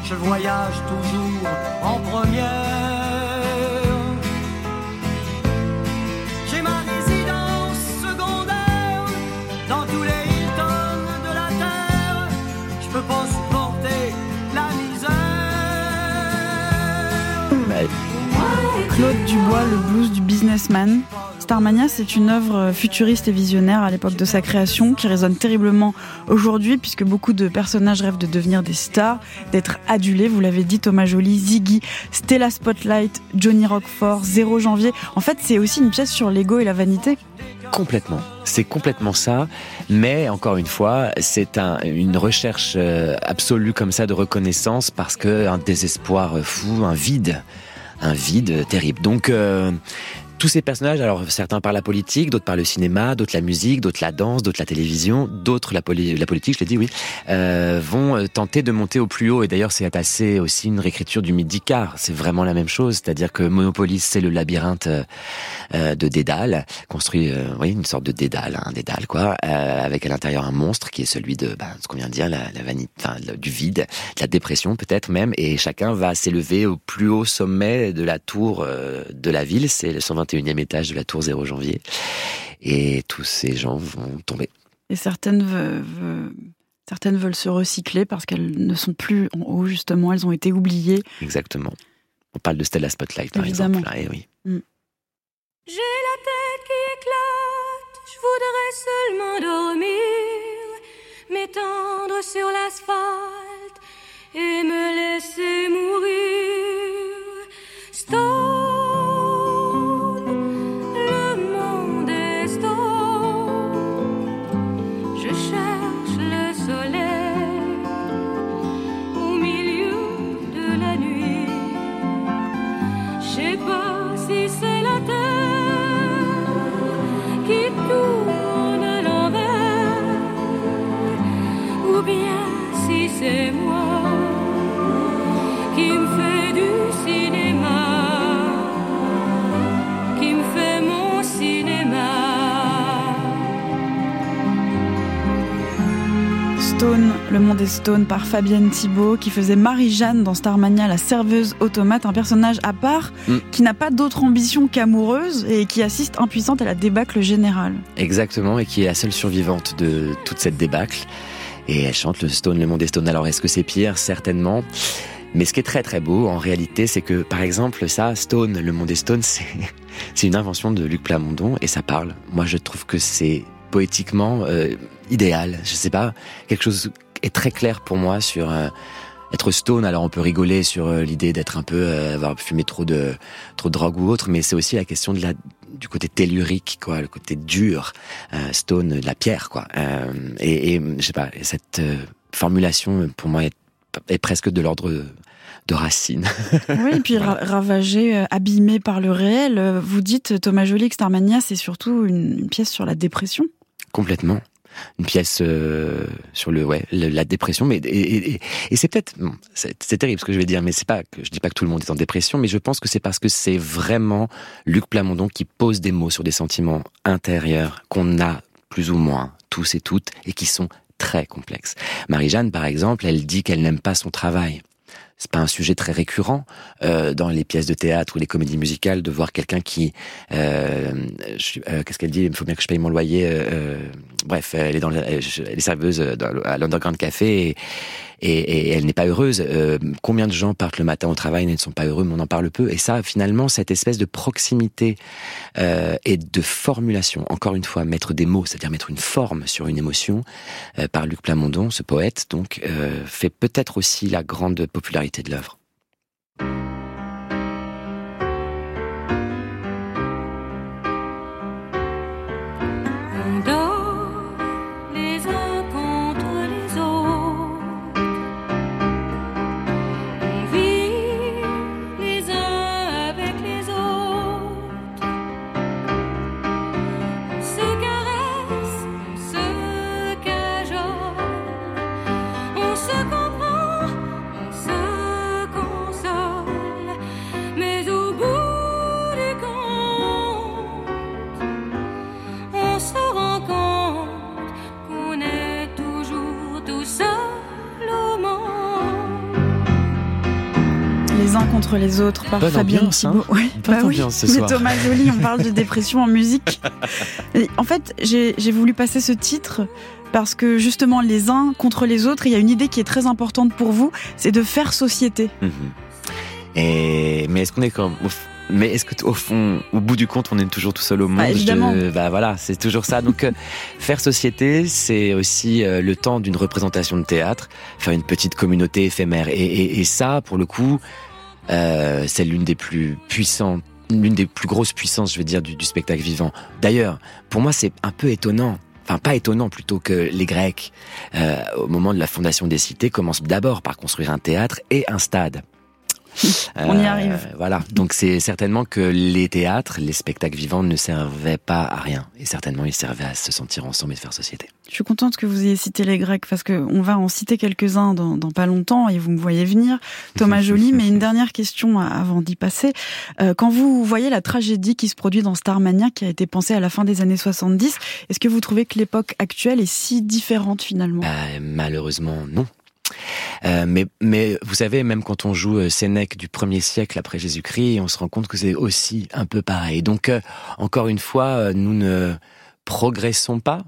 je voyage toujours en première. J'ai ma résidence secondaire dans tous les Hilton de la terre. Je peux pas supporter la misère. Claude Dubois, le blues du businessman. Starmania, c'est une œuvre futuriste et visionnaire à l'époque de sa création qui résonne terriblement aujourd'hui puisque beaucoup de personnages rêvent de devenir des stars, d'être adulés. Vous l'avez dit, Thomas Joly, Ziggy, Stella Spotlight, Johnny Roquefort, 0 janvier. En fait, c'est aussi une pièce sur l'ego et la vanité. Complètement. C'est complètement ça. Mais encore une fois, c'est un, une recherche euh, absolue comme ça de reconnaissance parce que un désespoir fou, un vide un vide terrible. Donc, euh, tous ces personnages, alors certains par la politique, d'autres par le cinéma, d'autres la musique, d'autres la danse, d'autres la télévision, d'autres la, la, politique, je l'ai dit, oui, euh, vont euh, tenter de monter au plus haut. Et d'ailleurs, c'est assez aussi une réécriture du mythe d'Icare. C'est vraiment la même chose, c'est-à-dire que Monopolis, c'est le labyrinthe euh, de Dédale, construit, euh, oui, une sorte de Dédale, un Dédale, quoi, euh, avec à l'intérieur un monstre qui est celui de bah, ce qu'on vient de dire, la, la vanité, enfin, du vide, de la dépression peut-être même, et chacun va s'élever au plus haut sommet de la tour de la ville. C'est le 120 21e étage de la tour 0 janvier. Et tous ces gens vont tomber. Et certaines, veulent, certaines veulent se recycler parce qu'elles ne sont plus en haut, justement, elles ont été oubliées. Exactement. On parle de Stella Spotlight, par Évidemment. exemple. Eh oui. Mm. J'ai la tête qui éclate, je voudrais seulement dormir, m'étendre sur l'asphalte Stone par Fabienne Thibault qui faisait Marie-Jeanne dans Starmania, la serveuse automate, un personnage à part mm. qui n'a pas d'autre ambition qu'amoureuse et qui assiste impuissante à la débâcle générale. Exactement, et qui est la seule survivante de toute cette débâcle. Et elle chante le Stone, le Monde est Stone. Alors est-ce que c'est pire? Certainement. Mais ce qui est très très beau en réalité, c'est que par exemple ça, Stone, le monde est Stone, c'est une invention de Luc Plamondon et ça parle. Moi je trouve que c'est poétiquement euh, idéal. Je sais pas, quelque chose est très clair pour moi sur euh, être stone. Alors on peut rigoler sur euh, l'idée d'être un peu euh, avoir fumé trop de trop de drogue ou autre, mais c'est aussi la question de la du côté tellurique, quoi, le côté dur, stone, de la pierre, quoi. et, et je sais pas, cette formulation pour moi est, est presque de l'ordre de racine. oui, et puis ravagé, abîmé par le réel. Vous dites Thomas Joly que Starmania, c'est surtout une pièce sur la dépression. Complètement une pièce euh, sur le ouais la dépression mais et, c'est peut-être c'est terrible ce que je vais dire mais c'est pas que je dis pas que tout le monde est en dépression mais je pense que c'est parce que c'est vraiment Luc Plamondon qui pose des mots sur des sentiments intérieurs qu'on a plus ou moins tous et toutes et qui sont très complexes. Marie-Jeanne par exemple, elle dit qu'elle n'aime pas son travail c'est pas un sujet très récurrent euh, dans les pièces de théâtre ou les comédies musicales de voir quelqu'un qui euh, euh, qu'est-ce qu'elle dit? Il faut bien que je paye mon loyer euh, euh, bref elle est dans est serveuse à l'underground café et, et elle n'est pas heureuse. Euh, combien de gens partent le matin au travail et ne sont pas heureux, mais on en parle peu. Et ça, finalement, cette espèce de proximité euh, et de formulation, encore une fois, mettre des mots, c'est-à-dire mettre une forme sur une émotion, euh, par Luc Plamondon, ce poète, donc, euh, fait peut-être aussi la grande popularité de l'œuvre. Contre les autres par Fabien ambiance, hein. bah oui. Mais Thomas Joly, on parle de dépression en musique. en fait, j'ai voulu passer ce titre parce que justement les uns contre les autres, il y a une idée qui est très importante pour vous, c'est de faire société. Mhm. Et mais est-ce qu'on est comme mais est-ce que au fond, au bout du compte, on est toujours tout seul au monde? Bah, Évidemment. Bah voilà, c'est toujours ça. Donc euh, faire société, c'est aussi euh, le temps d'une représentation de théâtre, faire une petite communauté éphémère. Et, et, et ça, pour le coup, euh, c'est l'une des plus puissantes l'une des plus grosses puissances, je veux dire, du, spectacle vivant. D'ailleurs, pour moi, c'est un peu étonnant enfin pas étonnant plutôt que les Grecs, euh, au moment de la fondation des cités, commencent d'abord par construire un théâtre et un stade. On y arrive. Voilà. Donc c'est certainement que les théâtres, les spectacles vivants ne servaient pas à rien. Et certainement, ils servaient à se sentir ensemble et faire société. Je suis contente que vous ayez cité les Grecs parce que on va en citer quelques-uns dans, dans, pas longtemps et vous me voyez venir, Thomas Joly. mais une dernière question avant d'y passer. Euh, quand vous voyez la tragédie qui se produit dans Starmania, qui a été pensée à la fin des années 70, est-ce que vous trouvez que l'époque actuelle est si différente finalement? Euh, Malheureusement, non. Euh, mais, mais vous savez, même quand on joue euh, Sénèque du premier siècle après Jésus-Christ, on se rend compte que c'est aussi un peu pareil. Donc, euh, encore une fois, nous ne progressons pas,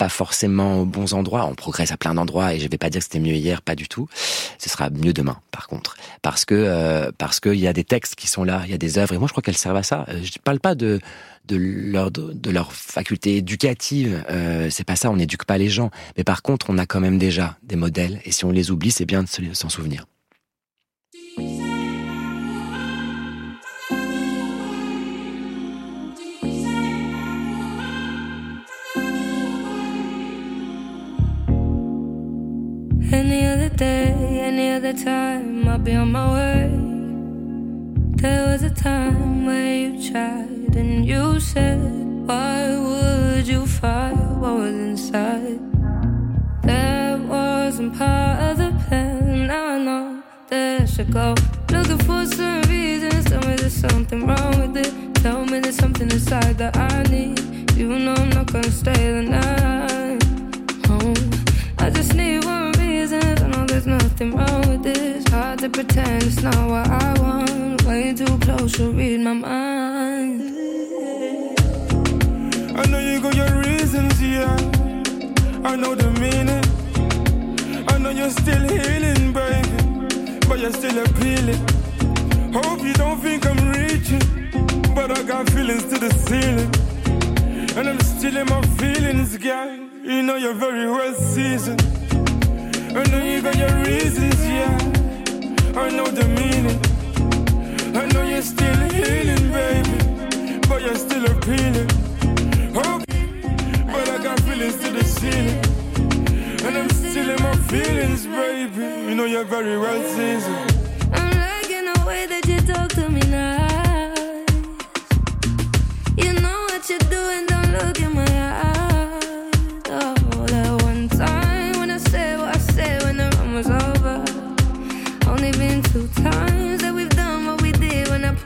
pas forcément aux bons endroits. On progresse à plein d'endroits et je vais pas dire que c'était mieux hier, pas du tout. Ce sera mieux demain, par contre, parce que euh, parce qu'il y a des textes qui sont là, il y a des œuvres et moi je crois qu'elles servent à ça. Je parle pas de de leur de leur faculté éducative, euh, c'est pas ça. On n'éduque pas les gens, mais par contre on a quand même déjà des modèles et si on les oublie, c'est bien de s'en souvenir. Other time, I'll be on my way. There was a time where you tried and you said, Why would you fight what was inside? That wasn't part of the plan. Now I know I should go. Looking for some reasons. Tell me there's something wrong with it. Tell me there's something inside that I need. You know I'm not gonna stay the night. Oh, I just need one reasons. I know there's nothing wrong with this. Hard to pretend it's not what I want. Way too close to read my mind. I know you got your reasons, yeah. I know the meaning. I know you're still healing, baby. But you're still appealing. Hope you don't think I'm reaching. But I got feelings to the ceiling. And I'm still in my feelings, girl. You know you're very well seasoned. I know the meaning. I know you're still healing, baby. But you're still appealing. Hope, but I got feelings to the ceiling. And I'm still in my feelings, baby. You know you're very well seasoned. I'm liking the way that you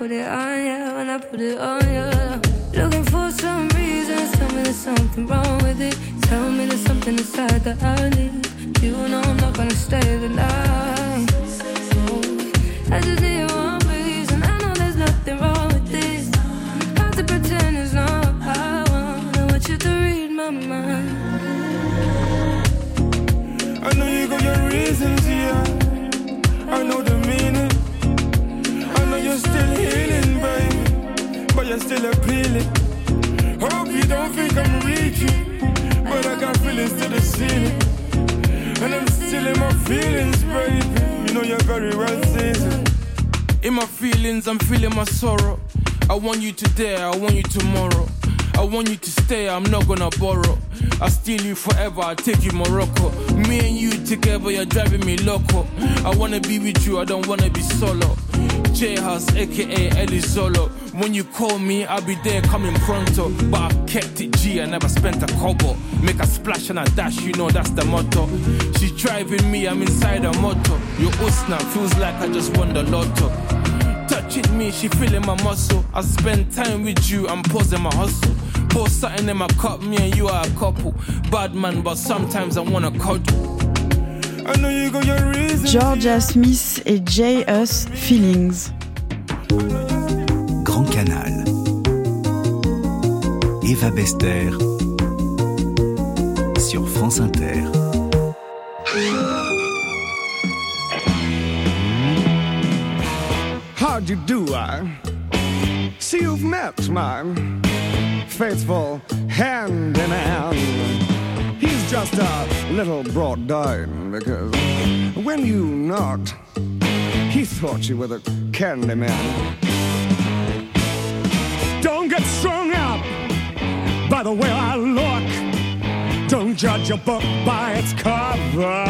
put it on you, when I put it on you. Looking for some reasons, tell me there's something wrong with it. Tell me there's something inside that I need. You know I'm not gonna stay the night. I just need one reason. I know there's nothing wrong with this. Hard to pretend it's not what I want. I want you to read my mind. I know you got your reasons, yeah. I know the meaning. You're still healing, baby. But you're still appealing. Hope you don't think I'm reaching. But I got feelings to the ceiling. And I'm still in my feelings, baby. You know you're very well seasoned. In my feelings, I'm feeling my sorrow. I want you today, I want you tomorrow. I want you to stay, I'm not gonna borrow. I steal you forever, I take you Morocco. Me and you together, you're driving me loco. I wanna be with you, I don't wanna be solo. J House, aka Ellie Solo. When you call me, I'll be there coming pronto. But I've kept it G, I never spent a kobo. Make a splash and a dash, you know that's the motto. She's driving me, I'm inside a motor. Your Usna feels like I just won the lotto. Touching me, she feeling my muscle. I spend time with you, I'm pausing my hustle. Pour something in my cup, me and you are a couple. Bad man, but sometimes I wanna cuddle. Georgia Smith et J. Us Feelings. Grand Canal. Eva Bester sur France Inter. How'd you do, I? See you've met my faithful hand in hand. Just a little brought down because when you knocked, he thought you were the candy man. Don't get strung up by the way I look. Don't judge a book by its cover.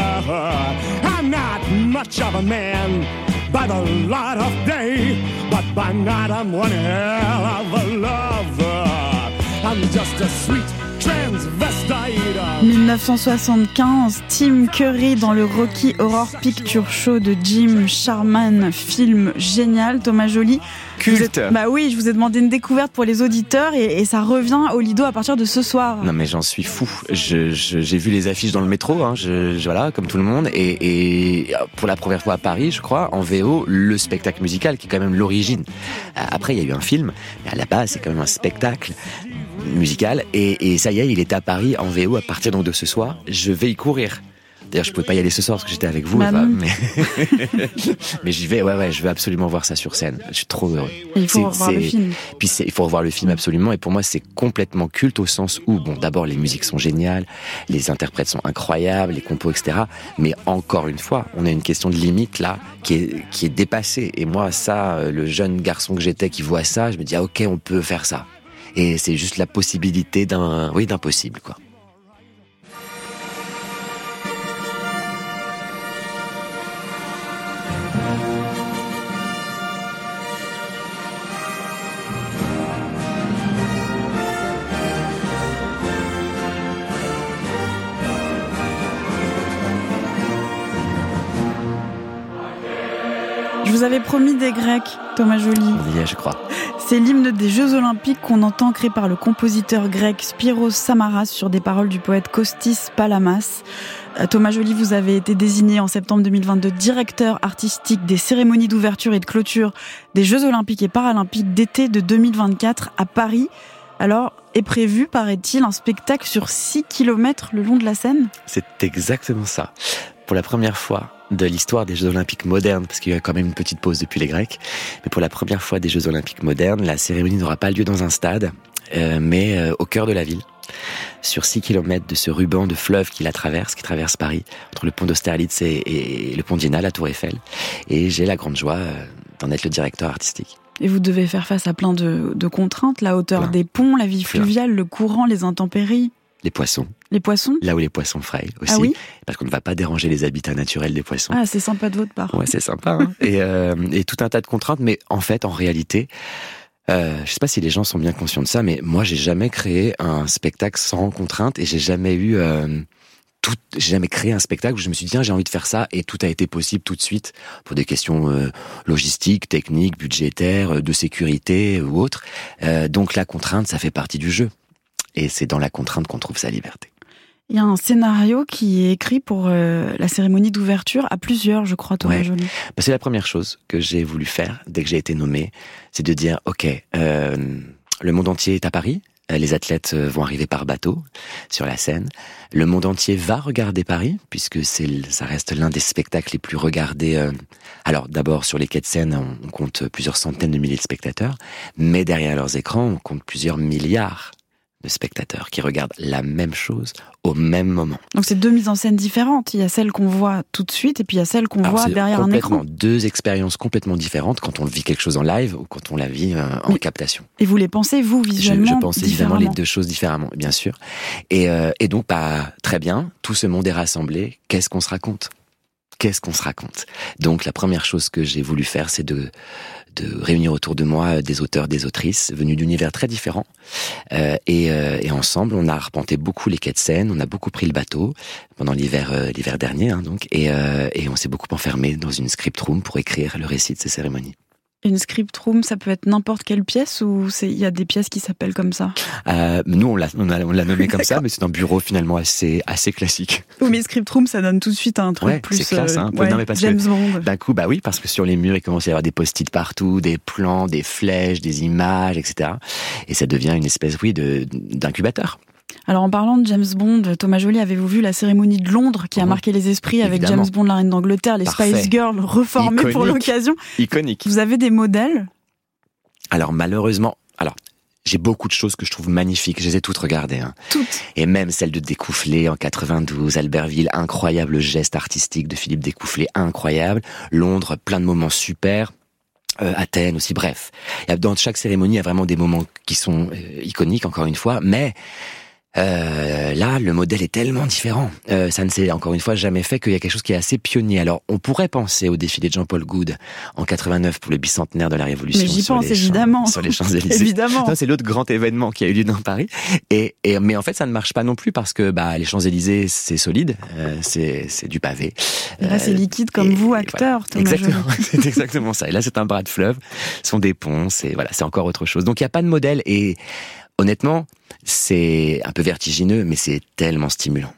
I'm not much of a man, by the light of day, but by night I'm one hell of a lover. I'm just a sweet. 1975, Tim Curry dans le Rocky Horror Picture Show de Jim Sharman, film génial, Thomas Joly. Culte. êtes- bah oui, je vous ai demandé une découverte pour les auditeurs et, et ça revient au Lido à partir de ce soir. Non mais j'en suis fou. Je- je- J'ai vu les affiches dans le métro, hein, je, voilà, comme tout le monde, et, et pour la première fois à Paris, je crois, en VO, le spectacle musical qui est quand même l'origine. Euh, Après, il y a eu un film, mais à la base, c'est quand même un spectacle musical, et, et ça y est, il est à Paris en VO à partir donc de ce soir. Je vais y courir. D'ailleurs, je pouvais pas y aller ce soir parce que j'étais avec vous, Eva, mais, mais j'y vais. Ouais, ouais, je veux absolument voir ça sur scène. Je suis trop heureux. Et il faut revoir le film. puis il faut revoir le film absolument. Et pour moi, c'est complètement culte au sens où, bon, d'abord, les musiques sont géniales, les interprètes sont incroyables, les compos, etc. Mais encore une fois, on a une question de limite là qui est, qui est dépassée. Et moi, ça, euh, le jeune garçon que j'étais qui voit ça, je me dis, ah, ok, on peut faire ça. Et c'est juste la possibilité d'un, oui, d'impossible, quoi. Je vous avais promis des Grecs, Thomas Joly. On y est, je crois. C'est l'hymne des Jeux Olympiques qu'on entend créé par le compositeur grec Spiros Samaras sur des paroles du poète Kostis Palamas. Euh, Thomas Joly, vous avez été désigné en septembre 2022 directeur artistique des cérémonies d'ouverture et de clôture des Jeux Olympiques et Paralympiques d'été de 2024 à Paris. Alors, est prévu, paraît-il, un spectacle sur 6 km le long de la Seine? C'est exactement ça. Pour la première fois de l'histoire des Jeux Olympiques modernes, parce qu'il y a quand même une petite pause depuis les Grecs, mais pour la première fois des Jeux Olympiques modernes, la cérémonie n'aura pas lieu dans un stade, euh, mais euh, au cœur de la ville, sur 6 km de ce ruban de fleuve qui la traverse, qui traverse Paris, entre le pont d'Austerlitz et, et le pont d'Iéna, la Tour Eiffel. Et j'ai la grande joie euh, d'en être le directeur artistique. Et vous devez faire face à plein de, de contraintes, la hauteur Plein. des ponts, la vie Plein. fluviale, le courant, les intempéries, Les poissons, les poissons? là où les poissons frayent aussi, Ah oui? Parce qu'on ne va pas déranger les habitats naturels des poissons. Ah, c'est sympa de votre part. Ouais, c'est sympa. hein. et, euh, et tout un tas de contraintes, mais en fait, en réalité, euh, je sais pas si les gens sont bien conscients de ça, mais moi, j'ai jamais créé un spectacle sans contraintes et j'ai jamais eu euh, tout. J'ai jamais créé un spectacle où je me suis dit tiens, j'ai envie de faire ça et tout a été possible tout de suite pour des questions euh, logistiques, techniques, budgétaires, euh, de sécurité ou autres. Euh, donc la contrainte, ça fait partie du jeu. Et c'est dans la contrainte qu'on trouve sa liberté. Il y a un scénario qui est écrit pour euh, la cérémonie d'ouverture à plusieurs, je crois, Thomas Ouais. Bah, c'est la première chose que j'ai voulu faire dès que j'ai été nommé, c'est de dire ok, euh, le monde entier est à Paris. euh, Les athlètes euh, vont arriver par bateau sur la scène. Le monde entier va regarder Paris puisque c'est ça reste l'un des spectacles les plus regardés. euh, alors d'abord sur les quais de Seine, on compte plusieurs centaines de milliers de spectateurs, mais derrière leurs écrans, on compte plusieurs milliards de spectateurs qui regardent la même chose au même moment. Donc c'est deux mises en scène différentes. Il y a celle qu'on voit tout de suite et puis il y a celle qu'on voit derrière un écran. Deux expériences complètement différentes quand on vit quelque chose en live ou quand on la vit euh, en Mais captation. Et vous les pensez, vous, Je, visuellement je pense évidemment les deux choses différemment, bien sûr. Et, euh, et donc, bah, très bien, tout ce monde est rassemblé. Qu'est-ce qu'on se raconte? Qu'est-ce qu'on se raconte Donc, la première chose que j'ai voulu faire, c'est de, de réunir autour de moi des auteurs, des autrices venus d'univers très différents. Euh, et, euh, et ensemble, on a arpenté beaucoup les quais de Seine, on a beaucoup pris le bateau pendant l'hiver, euh, l'hiver dernier, hein, donc, et, euh, et on s'est beaucoup enfermé dans une script room pour écrire le récit de ces cérémonies. Une script room, ça peut être n'importe quelle pièce ou il y a des pièces qui s'appellent comme ça? Euh, nous, on l'a, on a- on l'a nommé comme ça, mais c'est un bureau finalement assez, assez classique. Oui, mais script room, ça donne tout de suite un truc Ouais, plus c'est classe, euh, hein, un peu. ouais, Non, mais parce que- James Bond. D'un coup, bah oui, parce que sur les murs, il commence à y avoir des post-it partout, des plans, des flèches, des images, etc. Et ça devient une espèce, oui, de, d'incubateur. Alors en parlant de James Bond, Thomas Joly, avez-vous vu la cérémonie de Londres qui a Mhm. marqué les esprits avec Évidemment. James Bond, la reine d'Angleterre, les Parfait. Spice Girls reformées pour l'occasion? Iconique. Vous avez des modèles? Alors, malheureusement, alors, j'ai beaucoup de choses que je trouve magnifiques. Je les ai toutes regardées, hein. Toutes. Et même celle de Découfflé en 92, Albertville, incroyable geste artistique de Philippe Découfflé, incroyable. Londres, plein de moments super. Euh, Athènes aussi, bref. Dans chaque cérémonie, il y a vraiment des moments qui sont euh, iconiques, encore une fois, mais Euh, là, le modèle est tellement différent. Euh, ça ne s'est encore une fois jamais fait qu'il y a quelque chose qui est assez pionnier. Alors, on pourrait penser au défilé de Jean-Paul Goud en 89 pour le bicentenaire de la Révolution. Mais j'y pense évidemment. Sur les Champs-Élysées. Évidemment. C'est l'autre grand événement qui a eu lieu dans Paris. Et, et mais en fait, ça ne marche pas non plus parce que bah les Champs-Élysées, c'est solide, euh, c'est du pavé. Et là, c'est Euh, liquide comme et- vous, acteur, voilà. Exactement, c'est exactement ça. Et là, c'est un bras de fleuve, ce sont des ponts, c'est voilà, c'est encore autre chose. Donc il n'y a pas de modèle et honnêtement, c'est un peu vertigineux, mais c'est tellement stimulant.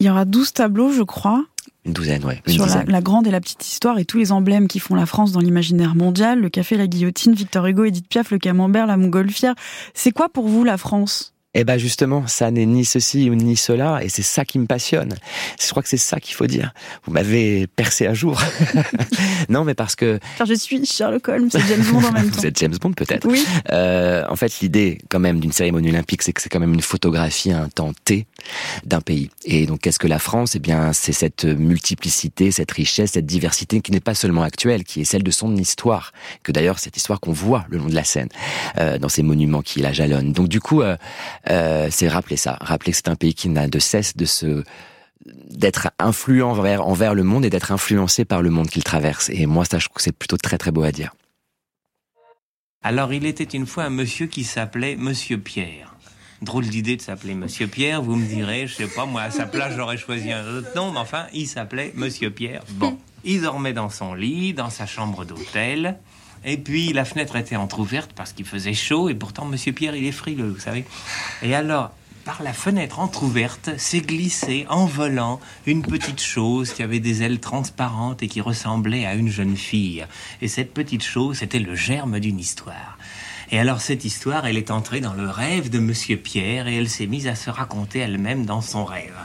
Il y aura 12 tableaux, je crois, Une douzaine, ouais, une sur la, grande et la petite histoire et tous les emblèmes qui font la France dans l'imaginaire mondial. Le café, la guillotine, Victor Hugo, Edith Piaf, le camembert, la montgolfière. C'est quoi pour vous la France? Eh ben justement, ça n'est ni ceci ou ni cela, et c'est ça qui me passionne. Je crois que c'est ça qu'il faut dire. Vous m'avez percé à jour. non, mais parce que Car je suis Sherlock Holmes et James Bond en même temps. vous êtes James Bond peut-être. Oui, Euh, en fait, l'idée quand même d'une cérémonie olympique, c'est que c'est quand même une photographie à un temps T d'un pays. Et donc, qu'est-ce que la France Eh bien, c'est cette multiplicité, cette richesse, cette diversité qui n'est pas seulement actuelle, qui est celle de son histoire. Que d'ailleurs, cette histoire qu'on voit le long de la Seine, euh, dans ces monuments qui la jalonnent. Donc, du coup, euh, euh, c'est rappeler ça, rappeler que c'est un pays qui n'a de cesse de se d'être influent envers, le monde et d'être influencé par le monde qu'il traverse. Et moi, ça, je trouve que c'est plutôt très très beau à dire. Alors, il était une fois un monsieur qui s'appelait Monsieur Pierre. Drôle d'idée de s'appeler Monsieur Pierre, vous me direz, je sais pas, moi à sa place j'aurais choisi un autre nom, mais enfin, il s'appelait Monsieur Pierre. Bon, il dormait dans son lit, dans sa chambre d'hôtel, et puis la fenêtre était entr'ouverte parce qu'il faisait chaud, et pourtant Monsieur Pierre il est frileux, vous savez. Et alors, par la fenêtre entr'ouverte, s'est glissée en volant une petite chose qui avait des ailes transparentes et qui ressemblait à une jeune fille. Et cette petite chose, c'était le germe d'une histoire. Et alors cette histoire, elle est entrée dans le rêve de Monsieur Pierre et elle s'est mise à se raconter elle-même dans son rêve.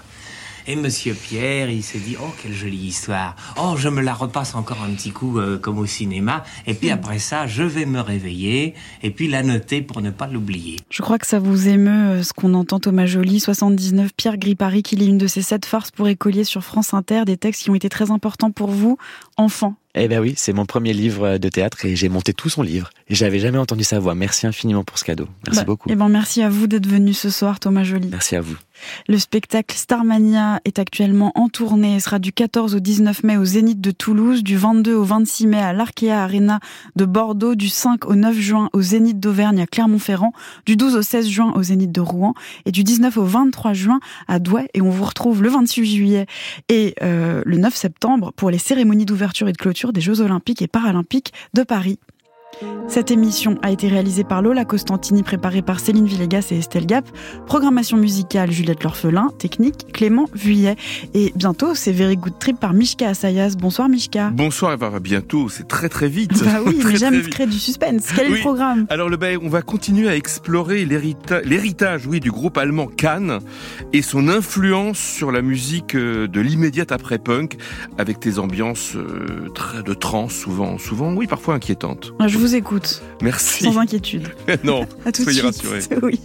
Et Monsieur Pierre, il s'est dit, oh, quelle jolie histoire. Oh, je me la repasse encore un petit coup euh, comme au cinéma. Et puis après ça, je vais me réveiller et puis la noter pour ne pas l'oublier. je crois que ça vous émeut euh, ce qu'on entend Thomas Joly, 79, Pierre Gripari, qui lit une de ses sept farces pour écoliers sur France Inter, des textes qui ont été très importants pour vous, enfant. Eh ben oui, c'est mon premier livre de théâtre et j'ai monté tout son livre. Et j'avais jamais entendu sa voix. Merci infiniment pour ce cadeau. Merci Bah, beaucoup. Eh ben, merci à vous d'être venu ce soir, Thomas Joly. Merci à vous. Le spectacle Starmania est actuellement en tournée et sera du 14 au 19 mai au Zénith de Toulouse, du 22 au 26 mai à l'Arkea Arena de Bordeaux, du 5 au 9 juin au Zénith d'Auvergne à Clermont-Ferrand, du 12 au 16 juin au Zénith de Rouen et du 19 au 23 juin à Douai. Et on vous retrouve le 28 juillet et euh, le 9 septembre pour les cérémonies d'ouverture et de clôture des Jeux Olympiques et Paralympiques de Paris. Cette émission a été réalisée par Lola Costantini, préparée par Céline Villegas et Estelle Gap. Programmation musicale Juliette L'Orphelin, technique Clément Vuillet. Et bientôt, c'est Very Good Trip par Mishka Assayas. Bonsoir Mishka. Bonsoir, Eva, à bientôt, c'est très très vite. Bah oui, Très, mais j'aime créer du suspense. Quel est le programme? Alors le ben, on va continuer à explorer l'hérita- l'héritage oui, du groupe allemand Cannes et son influence sur la musique euh, de l'immédiate après-punk avec des ambiances euh, de trance souvent, souvent oui parfois inquiétantes. Je vous écoute, Merci. sans inquiétude. non, À tout soyez rassurés. Oui.